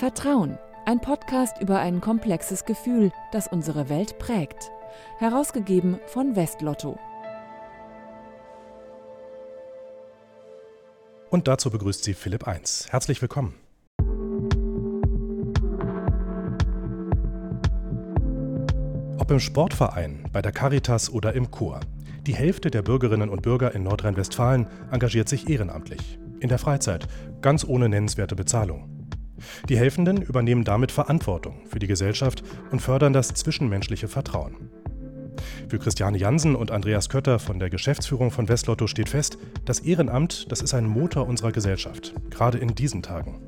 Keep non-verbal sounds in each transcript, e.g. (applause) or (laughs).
Vertrauen, ein Podcast über ein komplexes Gefühl, das unsere Welt prägt. Herausgegeben von Westlotto. Und dazu begrüßt sie Philipp 1. Herzlich willkommen. Ob im Sportverein, bei der Caritas oder im Chor. Die Hälfte der Bürgerinnen und Bürger in Nordrhein-Westfalen engagiert sich ehrenamtlich. In der Freizeit, ganz ohne nennenswerte Bezahlung. Die Helfenden übernehmen damit Verantwortung für die Gesellschaft und fördern das zwischenmenschliche Vertrauen. Für Christiane Jansen und Andreas Kötter von der Geschäftsführung von Westlotto steht fest, das Ehrenamt, das ist ein Motor unserer Gesellschaft, gerade in diesen Tagen.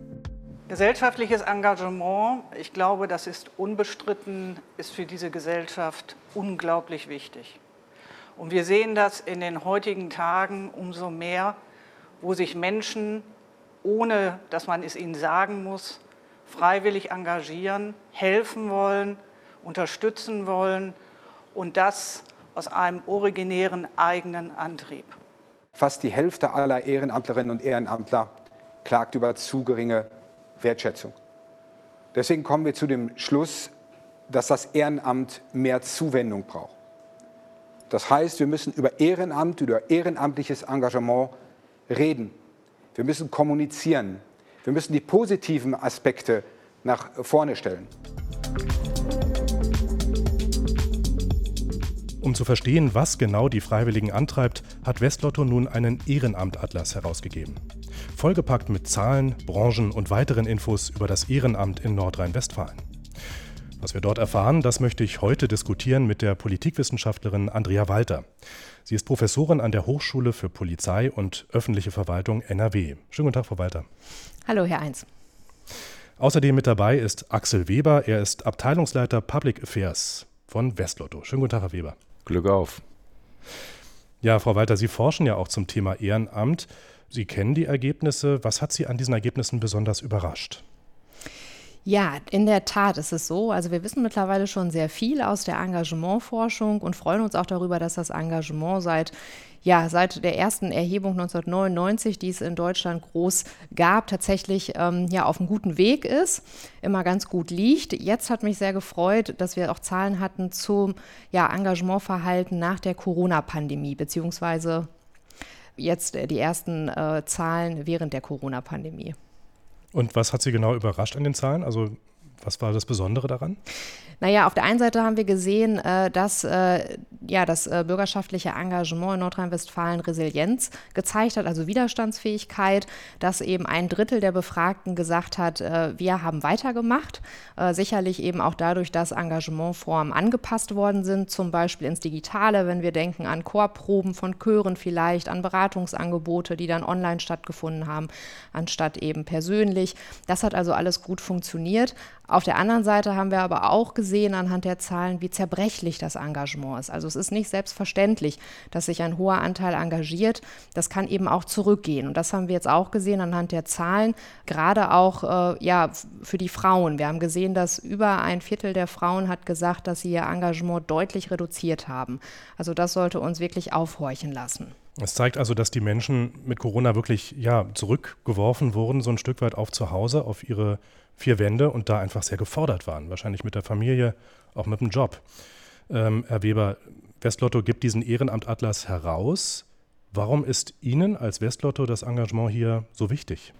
Gesellschaftliches Engagement, ich glaube, das ist unbestritten, ist für diese Gesellschaft unglaublich wichtig. Und wir sehen das in den heutigen Tagen umso mehr, wo sich Menschen ohne dass man es ihnen sagen muss, freiwillig engagieren, helfen wollen, unterstützen wollen und das aus einem originären eigenen Antrieb. Fast die Hälfte aller Ehrenamtlerinnen und Ehrenamtler klagt über zu geringe Wertschätzung. Deswegen kommen wir zu dem Schluss, dass das Ehrenamt mehr Zuwendung braucht. Das heißt, wir müssen über Ehrenamt, über ehrenamtliches Engagement reden. Wir müssen kommunizieren. Wir müssen die positiven Aspekte nach vorne stellen. Um zu verstehen, was genau die Freiwilligen antreibt, hat Westlotto nun einen Ehrenamtatlas herausgegeben. Vollgepackt mit Zahlen, Branchen und weiteren Infos über das Ehrenamt in Nordrhein-Westfalen. Was wir dort erfahren, das möchte ich heute diskutieren mit der Politikwissenschaftlerin Andrea Walter. Sie ist Professorin an der Hochschule für Polizei und öffentliche Verwaltung NRW. Schönen guten Tag, Frau Walter. Hallo, Herr Eins. Außerdem mit dabei ist Axel Weber. Er ist Abteilungsleiter Public Affairs von Westlotto. Schönen guten Tag, Herr Weber. Glück auf. Ja, Frau Walter, Sie forschen ja auch zum Thema Ehrenamt. Sie kennen die Ergebnisse. Was hat Sie an diesen Ergebnissen besonders überrascht? Ja, in der Tat ist es so. Also wir wissen mittlerweile schon sehr viel aus der Engagementforschung und freuen uns auch darüber, dass das Engagement seit ja, seit der ersten Erhebung 1999, die es in Deutschland groß gab, tatsächlich ähm, ja, auf einem guten Weg ist, immer ganz gut liegt. Jetzt hat mich sehr gefreut, dass wir auch Zahlen hatten zum ja, Engagementverhalten nach der Corona-Pandemie, beziehungsweise jetzt äh, die ersten äh, Zahlen während der Corona-Pandemie. Und was hat Sie genau überrascht an den Zahlen? Also was war das Besondere daran? Naja, auf der einen Seite haben wir gesehen, äh, dass äh, ja, das äh, bürgerschaftliche Engagement in Nordrhein-Westfalen Resilienz gezeigt hat, also Widerstandsfähigkeit, dass eben ein Drittel der Befragten gesagt hat, wir haben weitergemacht. Sicherlich eben auch dadurch, dass Engagementformen angepasst worden sind, zum Beispiel ins Digitale, wenn wir denken an Chorproben von Chören vielleicht, an Beratungsangebote, die dann online stattgefunden haben, anstatt eben persönlich. Das hat also alles gut funktioniert. Auf der anderen Seite haben wir aber auch gesehen anhand der Zahlen, wie zerbrechlich das Engagement ist. Also es ist nicht selbstverständlich, dass sich ein hoher Anteil engagiert. Das kann eben auch zurückgehen. Und das haben wir jetzt auch gesehen anhand der Zahlen, gerade auch äh, ja, für die Frauen. Wir haben gesehen, dass über ein Viertel der Frauen hat gesagt, dass sie ihr Engagement deutlich reduziert haben. Also das sollte uns wirklich aufhorchen lassen. Es zeigt also, dass die Menschen mit Corona wirklich ja, zurückgeworfen wurden, so ein Stück weit auf zu Hause, auf ihre vier Wände und da einfach sehr gefordert waren. Wahrscheinlich mit der Familie, auch mit dem Job. Ähm, Herr Weber, Westlotto gibt diesen Ehrenamtatlas heraus. Warum ist Ihnen als Westlotto das Engagement hier so wichtig?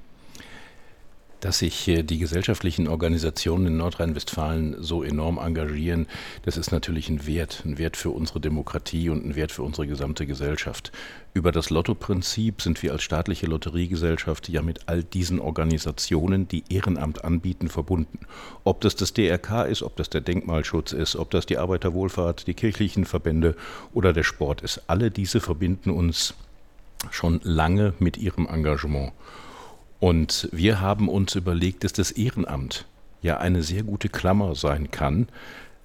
Dass sich die gesellschaftlichen Organisationen in Nordrhein-Westfalen so enorm engagieren, das ist natürlich ein Wert, ein Wert für unsere Demokratie und ein Wert für unsere gesamte Gesellschaft. Über das Lotto-Prinzip sind wir als staatliche Lotteriegesellschaft ja mit all diesen Organisationen, die Ehrenamt anbieten, verbunden. Ob das das DRK ist, ob das der Denkmalschutz ist, ob das die Arbeiterwohlfahrt, die kirchlichen Verbände oder der Sport ist, alle diese verbinden uns schon lange mit ihrem Engagement. Und wir haben uns überlegt, dass das Ehrenamt ja eine sehr gute Klammer sein kann,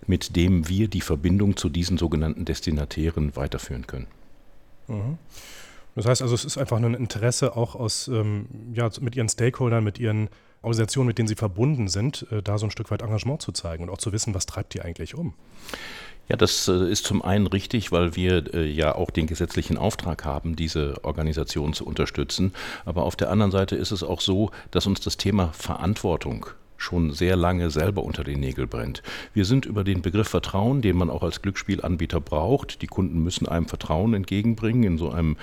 mit dem wir die Verbindung zu diesen sogenannten Destinatären weiterführen können. Mhm. Das heißt also, es ist einfach ein Interesse auch aus, ähm, ja, mit ihren Stakeholdern, mit ihren Organisationen, mit denen sie verbunden sind, äh, da so ein Stück weit Engagement zu zeigen und auch zu wissen, was treibt die eigentlich um. Ja, das äh, ist zum einen richtig, weil wir äh, ja auch den gesetzlichen Auftrag haben, diese Organisation zu unterstützen. Aber auf der anderen Seite ist es auch so, dass uns das Thema Verantwortung schon sehr lange selber unter den Nägeln brennt. Wir sind über den Begriff Vertrauen, den man auch als Glücksspielanbieter braucht. Die Kunden müssen einem Vertrauen entgegenbringen in so einem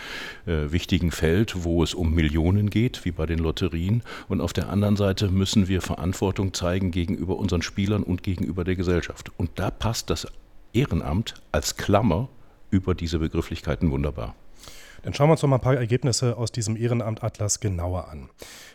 äh, wichtigen Feld, wo es um Millionen geht, wie bei den Lotterien. Und auf der anderen Seite müssen wir Verantwortung zeigen gegenüber unseren Spielern und gegenüber der Gesellschaft. Und da passt das Ehrenamt als Klammer über diese Begrifflichkeiten wunderbar. Dann schauen wir uns noch mal ein paar Ergebnisse aus diesem Ehrenamt-Atlas genauer an.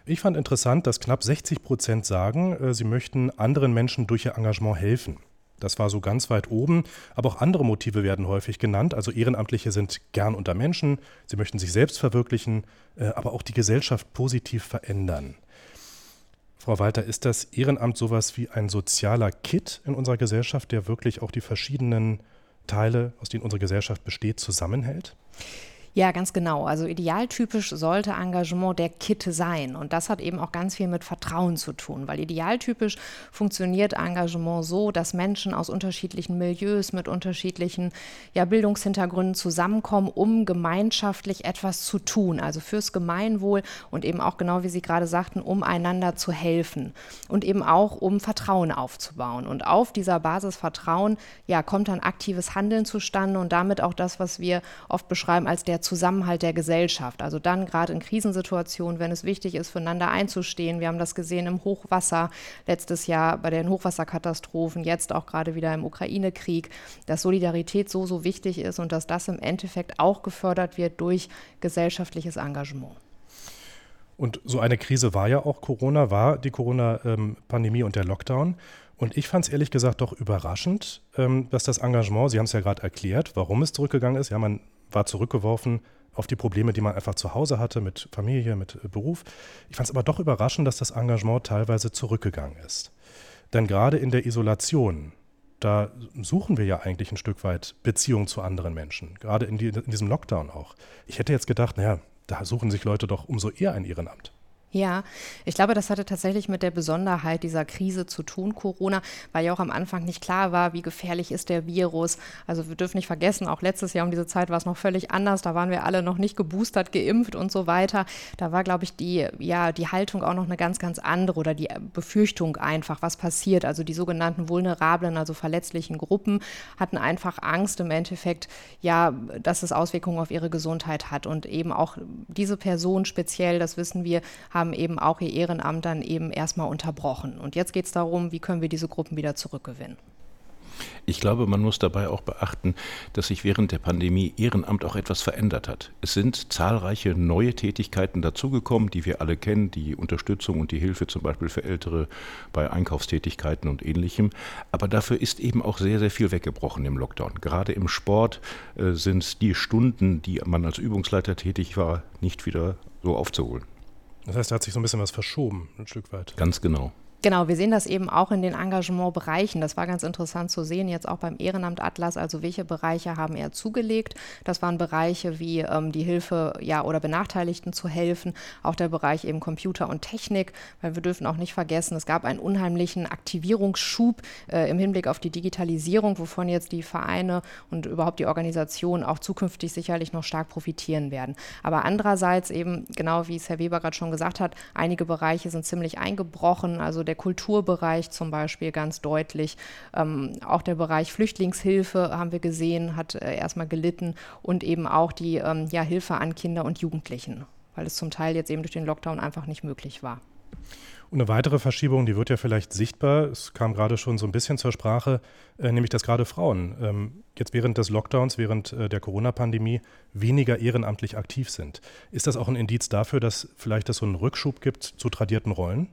Ich fand interessant, dass knapp 60 Prozent sagen, äh, sie möchten anderen Menschen durch ihr Engagement helfen. Das war so ganz weit oben, aber auch andere Motive werden häufig genannt. Also Ehrenamtliche sind gern unter Menschen, sie möchten sich selbst verwirklichen, äh, aber auch die Gesellschaft positiv verändern. Frau Walter, ist das Ehrenamt sowas wie ein sozialer Kit in unserer Gesellschaft, der wirklich auch die verschiedenen Teile, aus denen unsere Gesellschaft besteht, zusammenhält? Ja, ganz genau. Also idealtypisch sollte Engagement der Kit sein. Und das hat eben auch ganz viel mit Vertrauen zu tun, weil idealtypisch funktioniert Engagement so, dass Menschen aus unterschiedlichen Milieus mit unterschiedlichen ja, Bildungshintergründen zusammenkommen, um gemeinschaftlich etwas zu tun, also fürs Gemeinwohl und eben auch genau wie Sie gerade sagten, um einander zu helfen und eben auch um Vertrauen aufzubauen. Und auf dieser Basis Vertrauen ja, kommt dann aktives Handeln zustande und damit auch das, was wir oft beschreiben als der Zusammenhalt der Gesellschaft. Also dann gerade in Krisensituationen, wenn es wichtig ist, füreinander einzustehen. Wir haben das gesehen im Hochwasser letztes Jahr bei den Hochwasserkatastrophen, jetzt auch gerade wieder im Ukraine-Krieg, dass Solidarität so, so wichtig ist und dass das im Endeffekt auch gefördert wird durch gesellschaftliches Engagement. Und so eine Krise war ja auch Corona, war die Corona-Pandemie und der Lockdown. Und ich fand es ehrlich gesagt doch überraschend, ähm, dass das Engagement, Sie haben es ja gerade erklärt, warum es zurückgegangen ist. Ja, man war zurückgeworfen auf die Probleme, die man einfach zu Hause hatte mit Familie, mit äh, Beruf. Ich fand es aber doch überraschend, dass das Engagement teilweise zurückgegangen ist. Denn gerade in der Isolation, da suchen wir ja eigentlich ein Stück weit Beziehung zu anderen Menschen, gerade in, die, in diesem Lockdown auch. Ich hätte jetzt gedacht, naja, da suchen sich Leute doch umso eher ein Ehrenamt. Ja, ich glaube, das hatte tatsächlich mit der Besonderheit dieser Krise zu tun, Corona, weil ja auch am Anfang nicht klar war, wie gefährlich ist der Virus. Also wir dürfen nicht vergessen, auch letztes Jahr um diese Zeit war es noch völlig anders. Da waren wir alle noch nicht geboostert, geimpft und so weiter. Da war, glaube ich, die, ja, die Haltung auch noch eine ganz, ganz andere oder die Befürchtung einfach, was passiert. Also die sogenannten vulnerablen, also verletzlichen Gruppen hatten einfach Angst im Endeffekt, ja, dass es Auswirkungen auf ihre Gesundheit hat. Und eben auch diese Person speziell, das wissen wir, haben haben eben auch ihr Ehrenamt dann eben erstmal unterbrochen. Und jetzt geht es darum, wie können wir diese Gruppen wieder zurückgewinnen. Ich glaube, man muss dabei auch beachten, dass sich während der Pandemie Ehrenamt auch etwas verändert hat. Es sind zahlreiche neue Tätigkeiten dazugekommen, die wir alle kennen, die Unterstützung und die Hilfe zum Beispiel für Ältere bei Einkaufstätigkeiten und ähnlichem. Aber dafür ist eben auch sehr, sehr viel weggebrochen im Lockdown. Gerade im Sport äh, sind die Stunden, die man als Übungsleiter tätig war, nicht wieder so aufzuholen. Das heißt, da hat sich so ein bisschen was verschoben, ein Stück weit. Ganz genau. Genau, wir sehen das eben auch in den Engagementbereichen. Das war ganz interessant zu sehen, jetzt auch beim Ehrenamt Atlas, also welche Bereiche haben er zugelegt. Das waren Bereiche wie ähm, die Hilfe ja, oder Benachteiligten zu helfen, auch der Bereich eben Computer und Technik, weil wir dürfen auch nicht vergessen, es gab einen unheimlichen Aktivierungsschub äh, im Hinblick auf die Digitalisierung, wovon jetzt die Vereine und überhaupt die Organisationen auch zukünftig sicherlich noch stark profitieren werden. Aber andererseits eben, genau wie es Herr Weber gerade schon gesagt hat, einige Bereiche sind ziemlich eingebrochen, also der Kulturbereich zum Beispiel ganz deutlich. Ähm, auch der Bereich Flüchtlingshilfe haben wir gesehen, hat äh, erstmal gelitten und eben auch die ähm, ja, Hilfe an Kinder und Jugendlichen, weil es zum Teil jetzt eben durch den Lockdown einfach nicht möglich war. Und eine weitere Verschiebung, die wird ja vielleicht sichtbar, es kam gerade schon so ein bisschen zur Sprache, äh, nämlich dass gerade Frauen ähm, jetzt während des Lockdowns, während äh, der Corona-Pandemie weniger ehrenamtlich aktiv sind. Ist das auch ein Indiz dafür, dass vielleicht es so einen Rückschub gibt zu tradierten Rollen?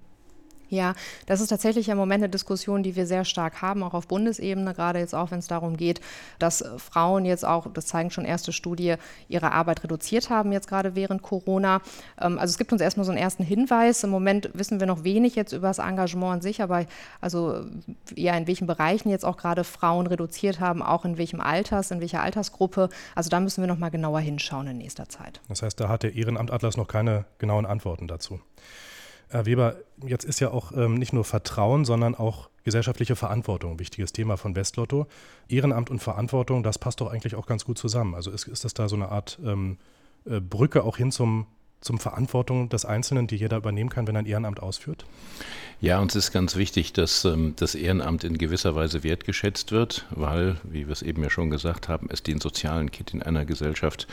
Ja, das ist tatsächlich im Moment eine Diskussion, die wir sehr stark haben, auch auf Bundesebene, gerade jetzt auch, wenn es darum geht, dass Frauen jetzt auch, das zeigen schon erste Studien, ihre Arbeit reduziert haben, jetzt gerade während Corona. Ähm, also es gibt uns erstmal so einen ersten Hinweis. Im Moment wissen wir noch wenig jetzt über das Engagement an sich, aber also ja, in welchen Bereichen jetzt auch gerade Frauen reduziert haben, auch in welchem Alters, in welcher Altersgruppe. Also da müssen wir noch mal genauer hinschauen in nächster Zeit. Das heißt, da hat der Ehrenamtatlas noch keine genauen Antworten dazu. Herr Weber, jetzt ist ja auch ähm, nicht nur Vertrauen, sondern auch gesellschaftliche Verantwortung ein wichtiges Thema von Westlotto. Ehrenamt und Verantwortung, das passt doch eigentlich auch ganz gut zusammen. Also ist, ist das da so eine Art ähm, äh, Brücke auch hin zum zum Verantwortung des Einzelnen, die jeder übernehmen kann, wenn er ein Ehrenamt ausführt? Ja, uns ist ganz wichtig, dass ähm, das Ehrenamt in gewisser Weise wertgeschätzt wird, weil, wie wir es eben ja schon gesagt haben, es den sozialen Kit in einer Gesellschaft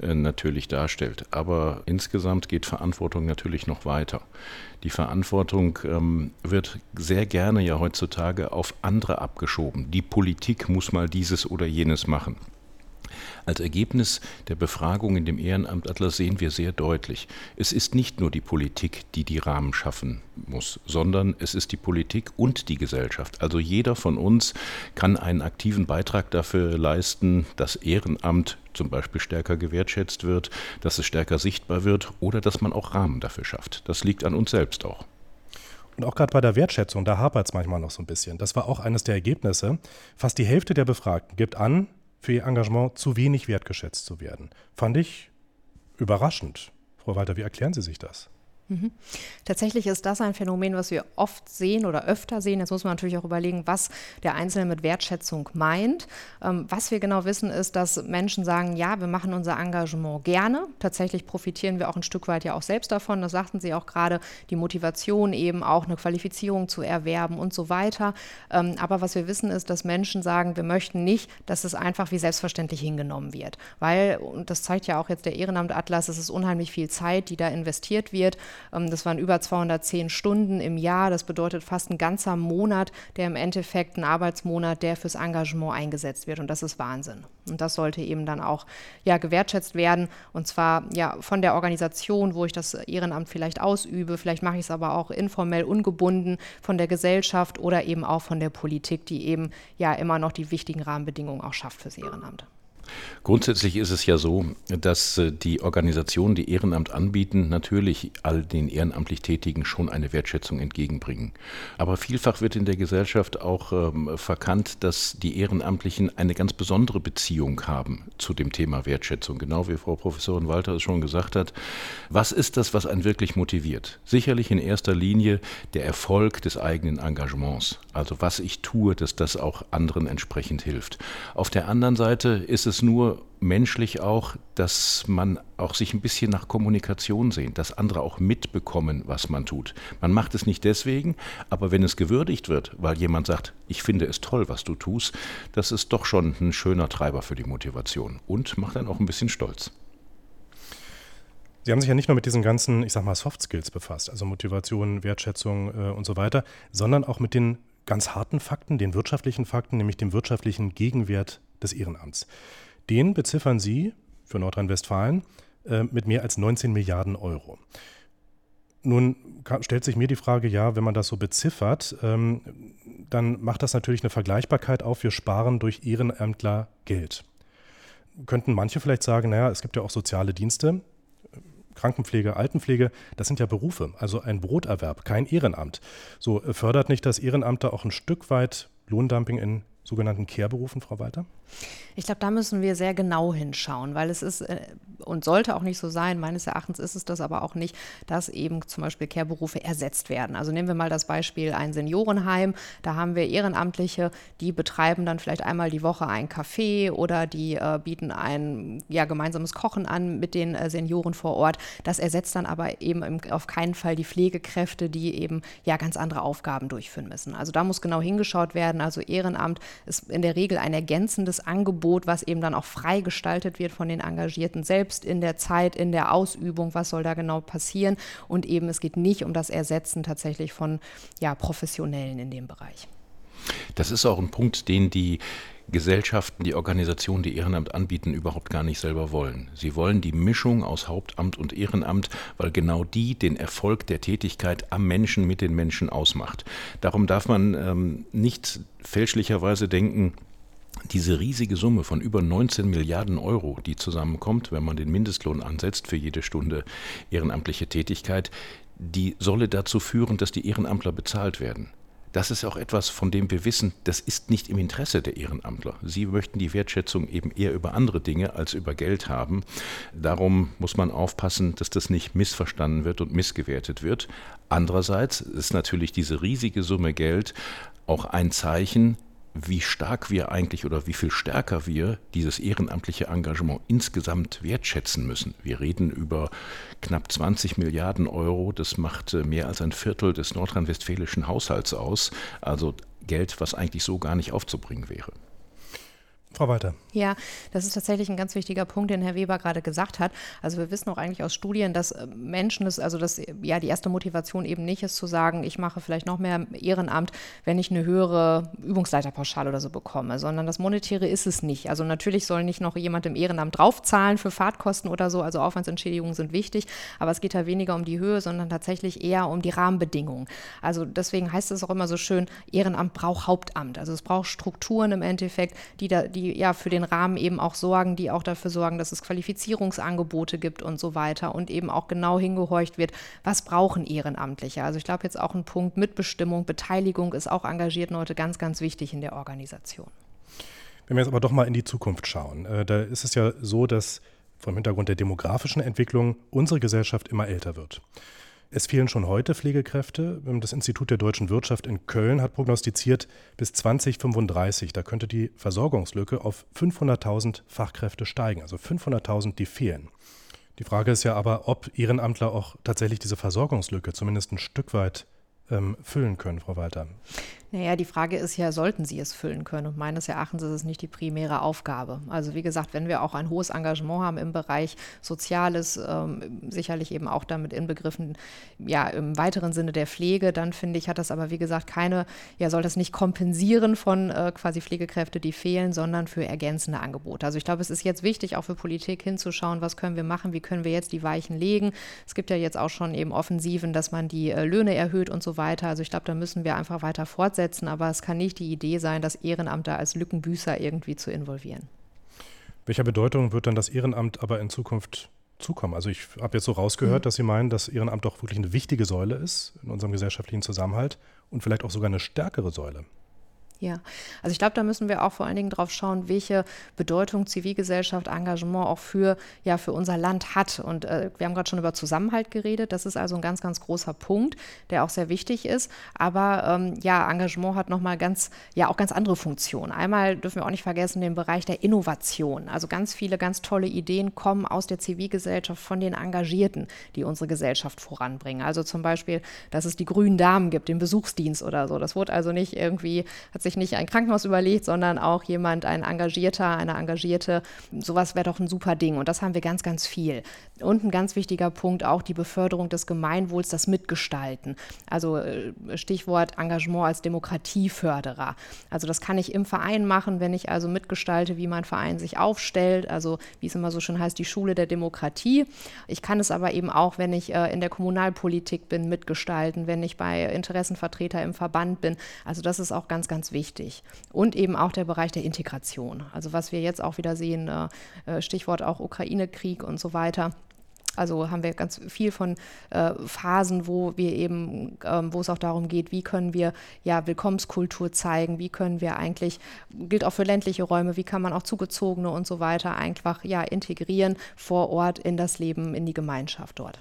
äh, natürlich darstellt. Aber insgesamt geht Verantwortung natürlich noch weiter. Die Verantwortung ähm, wird sehr gerne ja heutzutage auf andere abgeschoben. Die Politik muss mal dieses oder jenes machen. Als Ergebnis der Befragung in dem Ehrenamt Atlas sehen wir sehr deutlich, es ist nicht nur die Politik, die die Rahmen schaffen muss, sondern es ist die Politik und die Gesellschaft. Also jeder von uns kann einen aktiven Beitrag dafür leisten, dass Ehrenamt zum Beispiel stärker gewertschätzt wird, dass es stärker sichtbar wird oder dass man auch Rahmen dafür schafft. Das liegt an uns selbst auch. Und auch gerade bei der Wertschätzung, da hapert es manchmal noch so ein bisschen. Das war auch eines der Ergebnisse. Fast die Hälfte der Befragten gibt an, für ihr Engagement zu wenig wertgeschätzt zu werden. Fand ich überraschend. Frau Walter, wie erklären Sie sich das? Mhm. Tatsächlich ist das ein Phänomen, was wir oft sehen oder öfter sehen. Jetzt muss man natürlich auch überlegen, was der Einzelne mit Wertschätzung meint. Ähm, was wir genau wissen, ist, dass Menschen sagen, ja, wir machen unser Engagement gerne. Tatsächlich profitieren wir auch ein Stück weit ja auch selbst davon. Das sagten Sie auch gerade, die Motivation eben auch eine Qualifizierung zu erwerben und so weiter. Ähm, aber was wir wissen ist, dass Menschen sagen, wir möchten nicht, dass es einfach wie selbstverständlich hingenommen wird. Weil, und das zeigt ja auch jetzt der Ehrenamt-Atlas, es ist unheimlich viel Zeit, die da investiert wird. Ähm, das waren über 210 Stunden im Jahr. Das bedeutet fast ein ganzer Monat, der im Endeffekt ein Arbeitsmonat, der fürs Engagement eingesetzt wird. Und das ist Wahnsinn. Und das sollte eben dann auch ja, gewertschätzt werden. Und zwar ja von der Organisation, wo ich das Ehrenamt vielleicht ausübe. Vielleicht mache ich es aber auch informell ungebunden von der Gesellschaft oder eben auch von der Politik, die eben ja immer noch die wichtigen Rahmenbedingungen auch schafft fürs Ehrenamt. Grundsätzlich ist es ja so, dass äh, die Organisationen, die Ehrenamt anbieten, natürlich all den ehrenamtlich Tätigen schon eine Wertschätzung entgegenbringen. Aber vielfach wird in der Gesellschaft auch ähm, verkannt, dass die Ehrenamtlichen eine ganz besondere Beziehung haben zu dem Thema Wertschätzung. Genau wie Frau Professorin Walter es schon gesagt hat. Was ist das, was einen wirklich motiviert? Sicherlich in erster Linie der Erfolg des eigenen Engagements. Also was ich tue, dass das auch anderen entsprechend hilft. Auf der anderen Seite ist es es nur menschlich auch, dass man auch sich ein bisschen nach Kommunikation sehnt, dass andere auch mitbekommen, was man tut. Man macht es nicht deswegen, aber wenn es gewürdigt wird, weil jemand sagt, ich finde es toll, was du tust, das ist doch schon ein schöner Treiber für die Motivation und macht dann auch ein bisschen stolz. Sie haben sich ja nicht nur mit diesen ganzen, ich sag mal, Soft Skills befasst, also Motivation, Wertschätzung äh, und so weiter, sondern auch mit den ganz harten Fakten, den wirtschaftlichen Fakten, nämlich dem wirtschaftlichen Gegenwert des Ehrenamts. Den beziffern Sie für Nordrhein-Westfalen äh, mit mehr als 19 Milliarden Euro. Nun stellt sich mir die Frage, ja, wenn man das so beziffert, ähm, dann macht das natürlich eine Vergleichbarkeit auf, wir sparen durch Ehrenämtler Geld. Könnten manche vielleicht sagen, naja, es gibt ja auch soziale Dienste, Krankenpflege, Altenpflege, das sind ja Berufe, also ein Broterwerb, kein Ehrenamt. So äh, fördert nicht das Ehrenamt da auch ein Stück weit Lohndumping in sogenannten Care-Berufen, Frau Walter? Ich glaube, da müssen wir sehr genau hinschauen, weil es ist äh, und sollte auch nicht so sein, meines Erachtens ist es das aber auch nicht, dass eben zum Beispiel Care-Berufe ersetzt werden. Also nehmen wir mal das Beispiel ein Seniorenheim. Da haben wir Ehrenamtliche, die betreiben dann vielleicht einmal die Woche ein Café oder die äh, bieten ein ja, gemeinsames Kochen an mit den äh, Senioren vor Ort. Das ersetzt dann aber eben im, auf keinen Fall die Pflegekräfte, die eben ja ganz andere Aufgaben durchführen müssen. Also da muss genau hingeschaut werden. Also Ehrenamt ist in der Regel ein ergänzendes Angebot, was eben dann auch frei gestaltet wird von den Engagierten selbst in der Zeit, in der Ausübung, was soll da genau passieren. Und eben es geht nicht um das Ersetzen tatsächlich von ja, Professionellen in dem Bereich. Das ist auch ein Punkt, den die Gesellschaften, die Organisationen, die Ehrenamt anbieten, überhaupt gar nicht selber wollen. Sie wollen die Mischung aus Hauptamt und Ehrenamt, weil genau die den Erfolg der Tätigkeit am Menschen mit den Menschen ausmacht. Darum darf man ähm, nicht fälschlicherweise denken, diese riesige Summe von über 19 Milliarden Euro, die zusammenkommt, wenn man den Mindestlohn ansetzt für jede Stunde ehrenamtliche Tätigkeit, die solle dazu führen, dass die Ehrenamtler bezahlt werden. Das ist auch etwas, von dem wir wissen, das ist nicht im Interesse der Ehrenamtler. Sie möchten die Wertschätzung eben eher über andere Dinge als über Geld haben. Darum muss man aufpassen, dass das nicht missverstanden wird und missgewertet wird. Andererseits ist natürlich diese riesige Summe Geld auch ein Zeichen, wie stark wir eigentlich oder wie viel stärker wir dieses ehrenamtliche Engagement insgesamt wertschätzen müssen. Wir reden über knapp 20 Milliarden Euro, das macht äh, mehr als ein Viertel des nordrhein-westfälischen Haushalts aus, also Geld, was eigentlich so gar nicht aufzubringen wäre. Frau Walter. Ja, das ist tatsächlich ein ganz wichtiger Punkt, den Herr Weber gerade gesagt hat. Also wir wissen auch eigentlich aus Studien, dass äh, Menschen das, also dass ja die erste Motivation eben nicht ist zu sagen, ich mache vielleicht noch mehr Ehrenamt, wenn ich eine höhere Übungsleiterpauschale oder so bekomme, sondern das Monetäre ist es nicht. Also natürlich soll nicht noch jemand im Ehrenamt draufzahlen für Fahrtkosten oder so, also Aufwandsentschädigungen sind wichtig, aber es geht da weniger um die Höhe, sondern tatsächlich eher um die Rahmenbedingungen. Also deswegen heißt es auch immer so schön, Ehrenamt braucht Hauptamt. Also es braucht Strukturen im Endeffekt, die da, die ja für den Rahmen eben auch sorgen, die auch dafür sorgen, dass es Qualifizierungsangebote gibt und so weiter und eben auch genau hingehorcht wird, was brauchen Ehrenamtliche. Also ich glaube jetzt auch ein Punkt Mitbestimmung, Beteiligung ist auch engagierten Leute ganz, ganz wichtig in der Organisation. Wenn wir jetzt aber doch mal in die Zukunft schauen, äh, da ist es ja so, dass vom Hintergrund der demografischen Entwicklung unsere Gesellschaft immer älter wird. Es fehlen schon heute Pflegekräfte. Das Institut der deutschen Wirtschaft in Köln hat prognostiziert, bis 2035, da könnte die Versorgungslücke auf 500.000 Fachkräfte steigen, also 500.000, die fehlen. Die Frage ist ja aber, ob Ehrenamtler auch tatsächlich diese Versorgungslücke zumindest ein Stück weit ähm, füllen können, Frau Walter. Naja, die Frage ist ja, sollten sie es füllen können? Und meines Erachtens ist es nicht die primäre Aufgabe. Also wie gesagt, wenn wir auch ein hohes Engagement haben im Bereich Soziales, ähm, sicherlich eben auch damit inbegriffen, ja, im weiteren Sinne der Pflege, dann finde ich, hat das aber wie gesagt keine, ja, soll das nicht kompensieren von äh, quasi Pflegekräfte, die fehlen, sondern für ergänzende Angebote. Also ich glaube, es ist jetzt wichtig, auch für Politik hinzuschauen, was können wir machen, wie können wir jetzt die Weichen legen. Es gibt ja jetzt auch schon eben Offensiven, dass man die äh, Löhne erhöht und so weiter. Also ich glaube, da müssen wir einfach weiter fortsetzen fortsetzen, aber es kann nicht die Idee sein, das Ehrenamt da als Lückenbüßer irgendwie zu involvieren. Welcher Bedeutung wird dann das Ehrenamt aber in Zukunft zukommen? Also ich habe jetzt so rausgehört, mhm. dass Sie meinen, dass Ehrenamt doch wirklich eine wichtige Säule ist in unserem gesellschaftlichen Zusammenhalt und vielleicht auch sogar eine stärkere Säule. Ja, also ich glaube, da müssen wir auch vor allen Dingen drauf schauen, welche Bedeutung Zivilgesellschaft, Engagement auch für, ja, für unser Land hat. Und äh, wir haben gerade schon über Zusammenhalt geredet. Das ist also ein ganz, ganz großer Punkt, der auch sehr wichtig ist. Aber ähm, ja, Engagement hat nochmal ganz, ja, auch ganz andere Funktionen. Einmal dürfen wir auch nicht vergessen den Bereich der Innovation. Also ganz viele ganz tolle Ideen kommen aus der Zivilgesellschaft von den Engagierten, die unsere Gesellschaft voranbringen. Also zum Beispiel, dass es die grünen Damen gibt, den Besuchsdienst oder so. Das wurde also nicht irgendwie, hat sich nicht ein Krankenhaus überlegt, sondern auch jemand, ein Engagierter, eine Engagierte. Sowas wäre doch ein super Ding. Und das haben wir ganz, ganz viel. Und ein ganz wichtiger Punkt auch die Beförderung des Gemeinwohls, das Mitgestalten. Also äh, Stichwort Engagement als Demokratieförderer. Also das kann ich im Verein machen, wenn ich also mitgestalte, wie mein Verein sich aufstellt. Also wie es immer so schön heißt, die Schule der Demokratie. Ich kann es aber eben auch, wenn ich äh, in der Kommunalpolitik bin, mitgestalten, wenn ich bei Interessenvertreter im Verband bin. Also das ist auch ganz, ganz wichtig wichtig. Und eben auch der Bereich der Integration. Also was wir jetzt auch wieder sehen, äh, äh, Stichwort auch Ukraine-Krieg und so weiter. Also haben wir ganz viel von äh, Phasen, wo wir eben, ähm, wo es auch darum geht, wie können wir ja Willkommenskultur zeigen, wie können wir eigentlich, gilt auch für ländliche Räume, wie kann man auch Zugezogene und so weiter einfach ja integrieren vor Ort in das Leben, in die Gemeinschaft dort.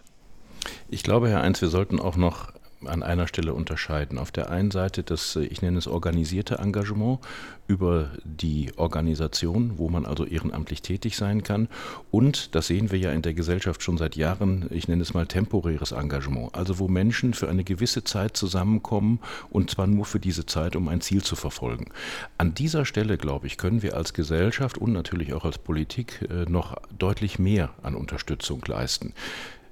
Ich glaube, Herr Eins, wir sollten auch noch an einer Stelle unterscheiden. Auf der einen Seite das, ich nenne es organisierte Engagement über die Organisation, wo man also ehrenamtlich tätig sein kann. Und, das sehen wir ja in der Gesellschaft schon seit Jahren, ich nenne es mal temporäres Engagement. Also wo Menschen für eine gewisse Zeit zusammenkommen und zwar nur für diese Zeit, um ein Ziel zu verfolgen. An dieser Stelle, glaube ich, können wir als Gesellschaft und natürlich auch als Politik äh, noch deutlich mehr an Unterstützung leisten.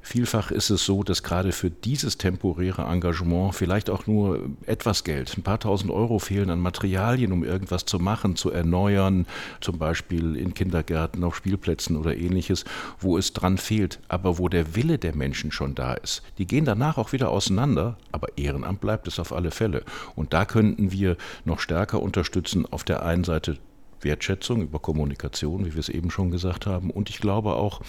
Vielfach ist es so, dass gerade für dieses temporäre Engagement vielleicht auch nur etwas Geld, ein paar tausend Euro fehlen an Materialien, um irgendwas zu machen, zu erneuern, zum Beispiel in Kindergärten, auf Spielplätzen oder ähnliches, wo es dran fehlt, aber wo der Wille der Menschen schon da ist. Die gehen danach auch wieder auseinander, aber Ehrenamt bleibt es auf alle Fälle. Und da könnten wir noch stärker unterstützen, auf der einen Seite Wertschätzung, über Kommunikation, wie wir es eben schon gesagt haben. Und ich glaube auch,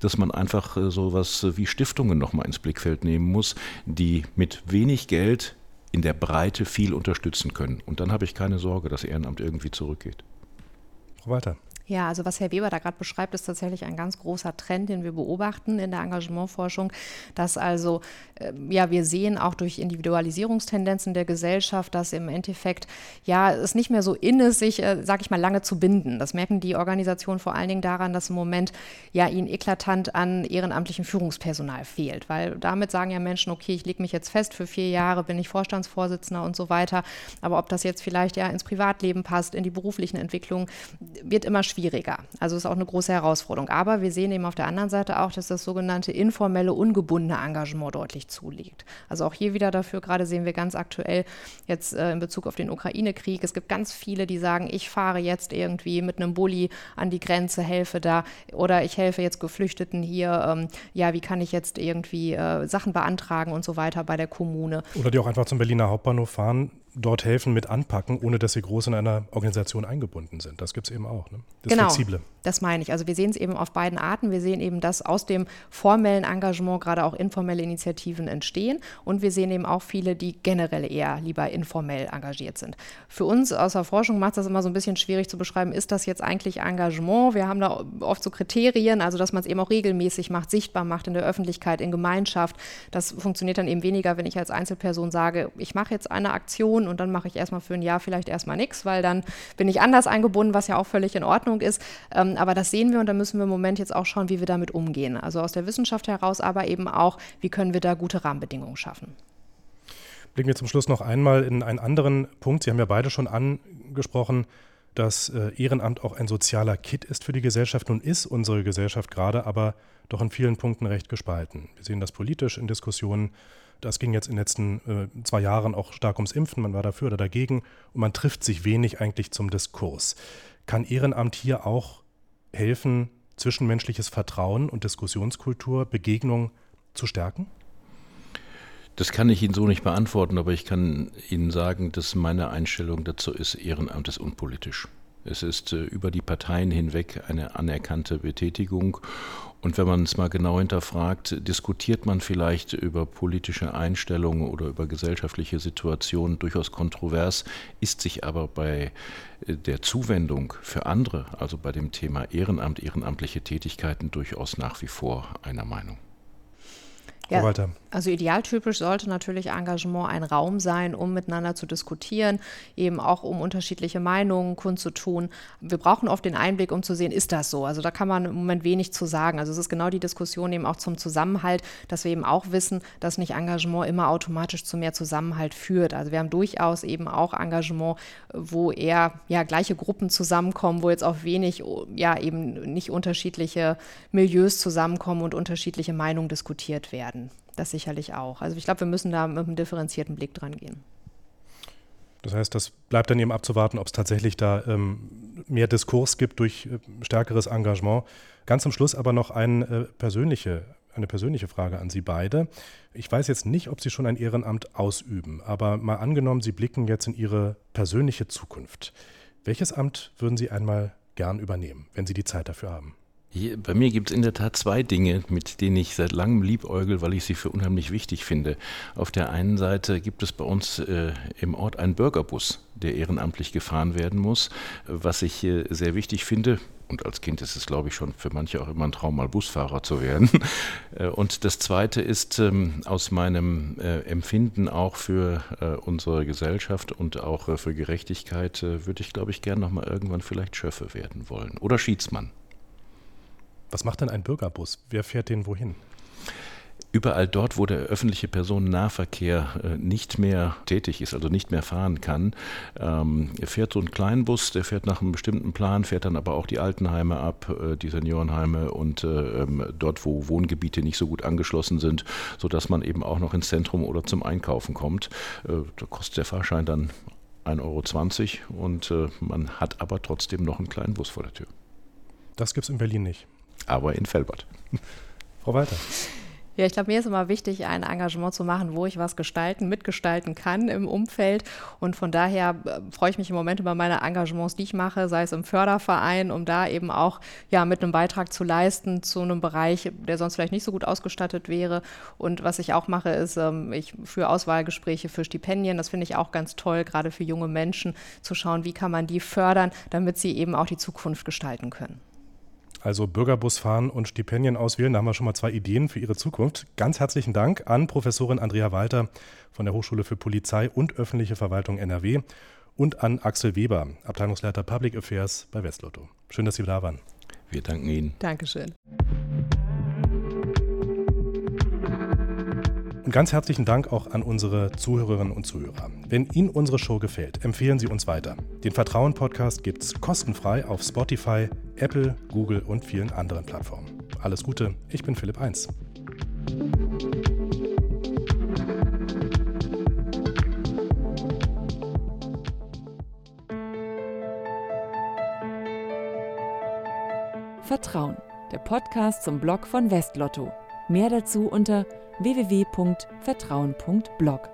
dass man einfach äh, sowas wie Stiftungen nochmal ins Blickfeld nehmen muss, die mit wenig Geld in der Breite viel unterstützen können. Und dann habe ich keine Sorge, dass Ehrenamt irgendwie zurückgeht. Frau Walter. Ja, also was Herr Weber da gerade beschreibt, ist tatsächlich ein ganz großer Trend, den wir beobachten in der Engagementforschung, dass also, äh, ja, wir sehen auch durch Individualisierungstendenzen der Gesellschaft, dass im Endeffekt, ja, es nicht mehr so in ist, sich, äh, sag ich mal, lange zu binden. Das merken die Organisationen vor allen Dingen daran, dass im Moment ja ihnen eklatant an ehrenamtlichem Führungspersonal fehlt, weil damit sagen ja Menschen, okay, ich lege mich jetzt fest, für vier Jahre bin ich Vorstandsvorsitzender und so weiter, aber ob das jetzt vielleicht ja ins Privatleben passt, in die beruflichen Entwicklungen, wird immer schwieriger schwieriger. Also ist auch eine große Herausforderung. Aber wir sehen eben auf der anderen Seite auch, dass das sogenannte informelle, ungebundene Engagement deutlich zulegt. Also auch hier wieder dafür, gerade sehen wir ganz aktuell jetzt äh, in Bezug auf den Ukraine-Krieg, es gibt ganz viele, die sagen, ich fahre jetzt irgendwie mit einem Bulli an die Grenze, helfe da oder ich helfe jetzt Geflüchteten hier, ähm, ja, wie kann ich jetzt irgendwie äh, Sachen beantragen und so weiter bei der Kommune. Oder die auch einfach zum Berliner Hauptbahnhof fahren, dort helfen mit anpacken, ohne dass sie groß in einer Organisation eingebunden sind. Das gibt es eben auch. Ne? Das genau, Flexible. Das meine ich. Also wir sehen es eben auf beiden Arten. Wir sehen eben, dass aus dem formellen Engagement gerade auch informelle Initiativen entstehen. Und wir sehen eben auch viele, die generell eher lieber informell engagiert sind. Für uns aus der Forschung macht das immer so ein bisschen schwierig zu beschreiben, ist das jetzt eigentlich Engagement? Wir haben da oft so Kriterien, also dass man es eben auch regelmäßig macht, sichtbar macht in der Öffentlichkeit, in Gemeinschaft. Das funktioniert dann eben weniger, wenn ich als Einzelperson sage, ich mache jetzt eine Aktion und dann mache ich erstmal für ein Jahr vielleicht erstmal nichts, weil dann bin ich anders eingebunden, was ja auch völlig in Ordnung ist. Ähm, aber das sehen wir und da müssen wir im Moment jetzt auch schauen, wie wir damit umgehen. Also aus der Wissenschaft heraus, aber eben auch, wie können wir da gute Rahmenbedingungen schaffen. Blicken wir zum Schluss noch einmal in einen anderen Punkt. Sie haben ja beide schon angesprochen, dass äh, Ehrenamt auch ein sozialer Kit ist für die Gesellschaft. Nun ist unsere Gesellschaft gerade aber doch in vielen Punkten recht gespalten. Wir sehen das politisch in Diskussionen. Das ging jetzt in den letzten äh, zwei Jahren auch stark ums Impfen. Man war dafür oder dagegen und man trifft sich wenig eigentlich zum Diskurs. Kann Ehrenamt hier auch helfen, zwischenmenschliches Vertrauen und Diskussionskultur, Begegnung zu stärken? Das kann ich Ihnen so nicht beantworten, aber ich kann Ihnen sagen, dass meine Einstellung dazu ist, Ehrenamt ist unpolitisch. Es ist äh, über die Parteien hinweg eine anerkannte Betätigung und wenn man es mal genau hinterfragt, diskutiert man vielleicht über politische Einstellungen oder über gesellschaftliche Situationen durchaus kontrovers, ist sich aber bei äh, der Zuwendung für andere, also bei dem Thema Ehrenamt, ehrenamtliche Tätigkeiten durchaus nach wie vor einer Meinung. Ja, weiter. Also idealtypisch sollte natürlich Engagement ein Raum sein, um miteinander zu diskutieren, eben auch um unterschiedliche Meinungen kundzutun. Wir brauchen oft den Einblick, um zu sehen, ist das so? Also da kann man im Moment wenig zu sagen. Also es ist genau die Diskussion eben auch zum Zusammenhalt, dass wir eben auch wissen, dass nicht Engagement immer automatisch zu mehr Zusammenhalt führt. Also wir haben durchaus eben auch Engagement, wo eher ja gleiche Gruppen zusammenkommen, wo jetzt auch wenig ja eben nicht unterschiedliche Milieus zusammenkommen und unterschiedliche Meinungen diskutiert werden das sicherlich auch. Also ich glaube, wir müssen da mit einem differenzierten Blick dran gehen. Das heißt, das bleibt dann eben abzuwarten, ob es tatsächlich da ähm, mehr Diskurs gibt durch äh, stärkeres Engagement. Ganz zum Schluss aber noch ein, äh, persönliche, eine persönliche Frage an Sie beide. Ich weiß jetzt nicht, ob Sie schon ein Ehrenamt ausüben, aber mal angenommen, Sie blicken jetzt in Ihre persönliche Zukunft. Welches Amt würden Sie einmal gern übernehmen, wenn Sie die Zeit dafür haben? Bei mir gibt es in der Tat zwei Dinge, mit denen ich seit langem liebäugel, weil ich sie für unheimlich wichtig finde. Auf der einen Seite gibt es bei uns äh, im Ort einen Bürgerbus, der ehrenamtlich gefahren werden muss, was ich äh, sehr wichtig finde. Und als Kind ist es, glaube ich, schon für manche auch immer ein Traum, mal Busfahrer zu werden. (laughs) Äh, und das Zweite ist ähm, aus meinem äh, Empfinden auch für äh, unsere Gesellschaft und auch äh, für Gerechtigkeit, würde ich, glaube ich, gern nochmal irgendwann vielleicht Schöffe werden wollen. Oder Schiedsmann. Was macht denn ein Bürgerbus? Wer fährt den wohin? Überall dort, wo der öffentliche Personennahverkehr äh, nicht mehr tätig ist, also nicht mehr fahren kann, ähm, fährt so ein Kleinbus, der fährt nach einem bestimmten Plan, fährt dann aber auch die Altenheime ab, äh, die Seniorenheime und äh, ähm, dort, wo Wohngebiete nicht so gut angeschlossen sind, sodass man eben auch noch ins Zentrum oder zum Einkaufen kommt. Da kostet der Fahrschein dann 1,20 Euro und man hat aber trotzdem noch einen kleinen Bus vor der Tür. Das gibt es in Berlin nicht aber in Felbert. Frau Walter. Ja, ich glaube, mir ist immer wichtig, ein Engagement zu machen, wo ich was gestalten, mitgestalten kann im Umfeld. Und von daher äh, freue ich mich im Moment über meine Engagements, die ich mache, sei es im Förderverein, um da eben auch ja, mit einem Beitrag zu leisten zu einem Bereich, der sonst vielleicht nicht so gut ausgestattet wäre. Und was ich auch mache, ist, ähm, ich führe Auswahlgespräche für Stipendien. Das finde ich auch ganz toll, gerade für junge Menschen, zu schauen, wie kann man die fördern, damit sie eben auch die Zukunft gestalten können. Also Bürgerbus fahren und Stipendien auswählen, da haben wir schon mal zwei Ideen für Ihre Zukunft. Ganz herzlichen Dank an Professorin Andrea Walter von der Hochschule für Polizei und öffentliche Verwaltung NRW und an Axel Weber, Abteilungsleiter Public Affairs bei Westlotto. Schön, dass Sie da waren. Wir danken Ihnen. Dankeschön. Und ganz herzlichen Dank auch an unsere Zuhörerinnen und Zuhörer. Wenn Ihnen unsere Show gefällt, empfehlen Sie uns weiter. Den Vertrauen-Podcast gibt es kostenfrei auf Spotify, Apple, Google und vielen anderen Plattformen. Alles Gute, ich bin Philipp Eins. Vertrauen, der Podcast zum Blog von Westlotto. Mehr dazu unter www.vertrauen.blog.